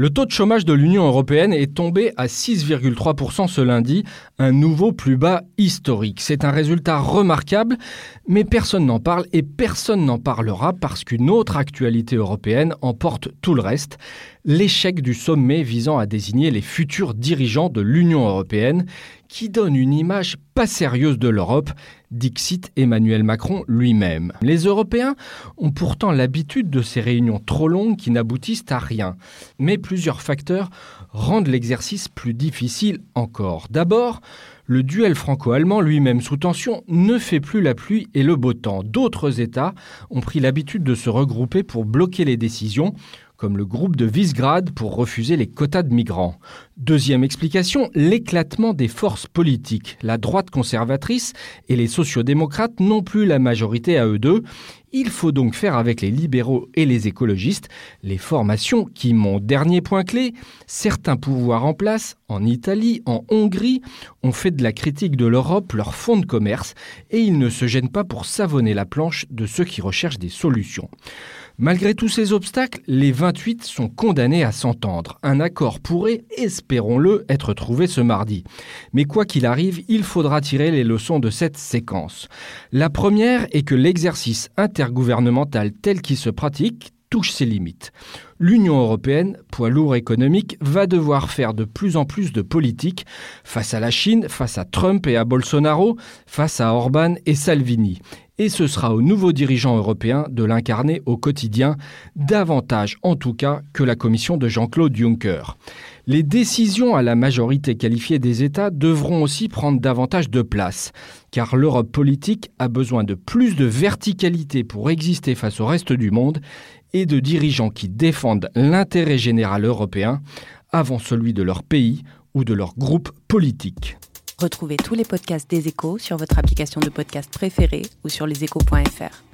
Le taux de chômage de l'Union européenne est tombé à 6,3% ce lundi, un nouveau plus bas historique. C'est un résultat remarquable, mais personne n'en parle et personne n'en parlera parce qu'une autre actualité européenne emporte tout le reste, l'échec du sommet visant à désigner les futurs dirigeants de l'Union européenne, qui donne une image pas sérieuse de l'Europe, dixit Emmanuel Macron lui-même. Les Européens ont pourtant l'habitude de ces réunions trop longues qui n'aboutissent à rien. Mais plusieurs facteurs rendent l'exercice plus difficile encore. D'abord, le duel franco-allemand lui-même sous tension ne fait plus la pluie et le beau temps. D'autres États ont pris l'habitude de se regrouper pour bloquer les décisions comme le groupe de Visegrad pour refuser les quotas de migrants. Deuxième explication, l'éclatement des forces politiques. La droite conservatrice et les sociodémocrates n'ont plus la majorité à eux deux. Il faut donc faire avec les libéraux et les écologistes les formations qui montent. Dernier point clé, certains pouvoirs en place, en Italie, en Hongrie, ont fait de la critique de l'Europe leur fonds de commerce et ils ne se gênent pas pour savonner la planche de ceux qui recherchent des solutions. Malgré tous ces obstacles, les 28 sont condamnés à s'entendre. Un accord pourrait, espérons-le, être trouvé ce mardi. Mais quoi qu'il arrive, il faudra tirer les leçons de cette séquence. La première est que l'exercice intergouvernemental tel qu'il se pratique touche ses limites. L'Union européenne, poids lourd économique, va devoir faire de plus en plus de politique face à la Chine, face à Trump et à Bolsonaro, face à Orban et Salvini et ce sera aux nouveaux dirigeants européens de l'incarner au quotidien, davantage en tout cas que la commission de Jean-Claude Juncker. Les décisions à la majorité qualifiée des États devront aussi prendre davantage de place, car l'Europe politique a besoin de plus de verticalité pour exister face au reste du monde et de dirigeants qui défendent l'intérêt général européen avant celui de leur pays ou de leur groupe politique. Retrouvez tous les podcasts des échos sur votre application de podcast préférée ou sur leséchos.fr.